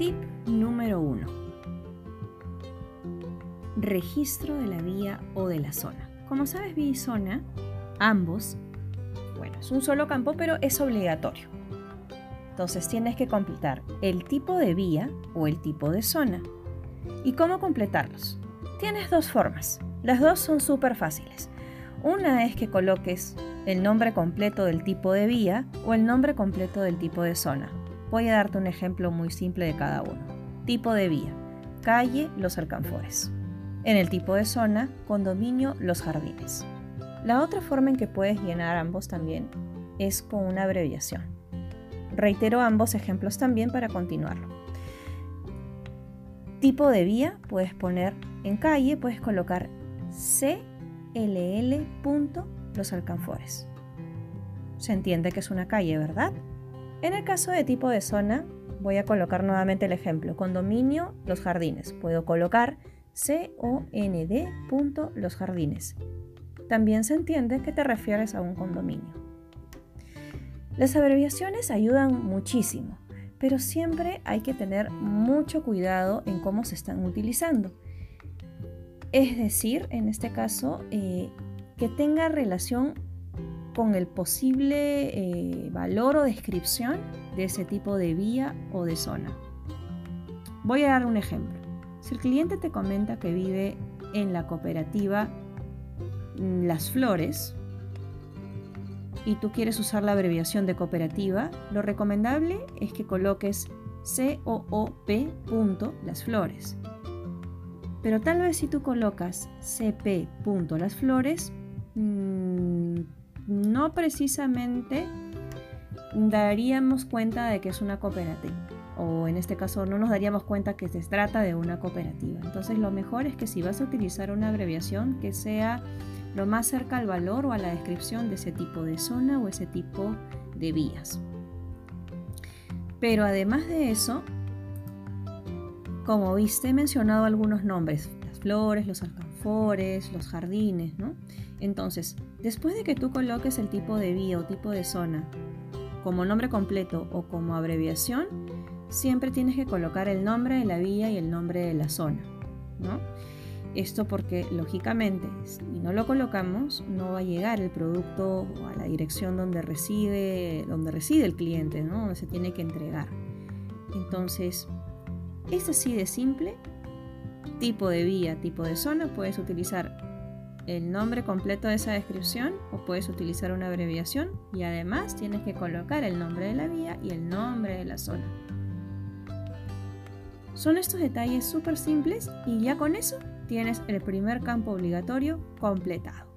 Tip número 1. Registro de la vía o de la zona. Como sabes, vía y zona, ambos, bueno, es un solo campo, pero es obligatorio. Entonces tienes que completar el tipo de vía o el tipo de zona. ¿Y cómo completarlos? Tienes dos formas. Las dos son súper fáciles. Una es que coloques el nombre completo del tipo de vía o el nombre completo del tipo de zona. Voy a darte un ejemplo muy simple de cada uno. Tipo de vía, calle Los Alcanfores. En el tipo de zona, condominio Los Jardines. La otra forma en que puedes llenar ambos también es con una abreviación. Reitero ambos ejemplos también para continuarlo. Tipo de vía, puedes poner en calle, puedes colocar CLL. Los Alcanfores. Se entiende que es una calle, ¿verdad? En el caso de tipo de zona, voy a colocar nuevamente el ejemplo. Condominio Los Jardines. Puedo colocar C-O-N-D. Los Jardines. También se entiende que te refieres a un condominio. Las abreviaciones ayudan muchísimo, pero siempre hay que tener mucho cuidado en cómo se están utilizando. Es decir, en este caso, eh, que tenga relación con el posible eh, valor o descripción de ese tipo de vía o de zona. Voy a dar un ejemplo. Si el cliente te comenta que vive en la cooperativa mm, Las Flores y tú quieres usar la abreviación de cooperativa, lo recomendable es que coloques COOP. Las Flores. Pero tal vez si tú colocas CP. Las Flores, Mm, no precisamente daríamos cuenta de que es una cooperativa o en este caso no nos daríamos cuenta que se trata de una cooperativa. Entonces lo mejor es que si vas a utilizar una abreviación que sea lo más cerca al valor o a la descripción de ese tipo de zona o ese tipo de vías. Pero además de eso, como viste, he mencionado algunos nombres, las flores, los alcanfores, los jardines, ¿no? Entonces, después de que tú coloques el tipo de vía o tipo de zona como nombre completo o como abreviación, siempre tienes que colocar el nombre de la vía y el nombre de la zona, ¿no? Esto porque lógicamente, si no lo colocamos, no va a llegar el producto a la dirección donde reside, donde reside el cliente, ¿no? Donde se tiene que entregar. Entonces, es así de simple. Tipo de vía, tipo de zona, puedes utilizar el nombre completo de esa descripción o puedes utilizar una abreviación y además tienes que colocar el nombre de la vía y el nombre de la zona. Son estos detalles súper simples y ya con eso tienes el primer campo obligatorio completado.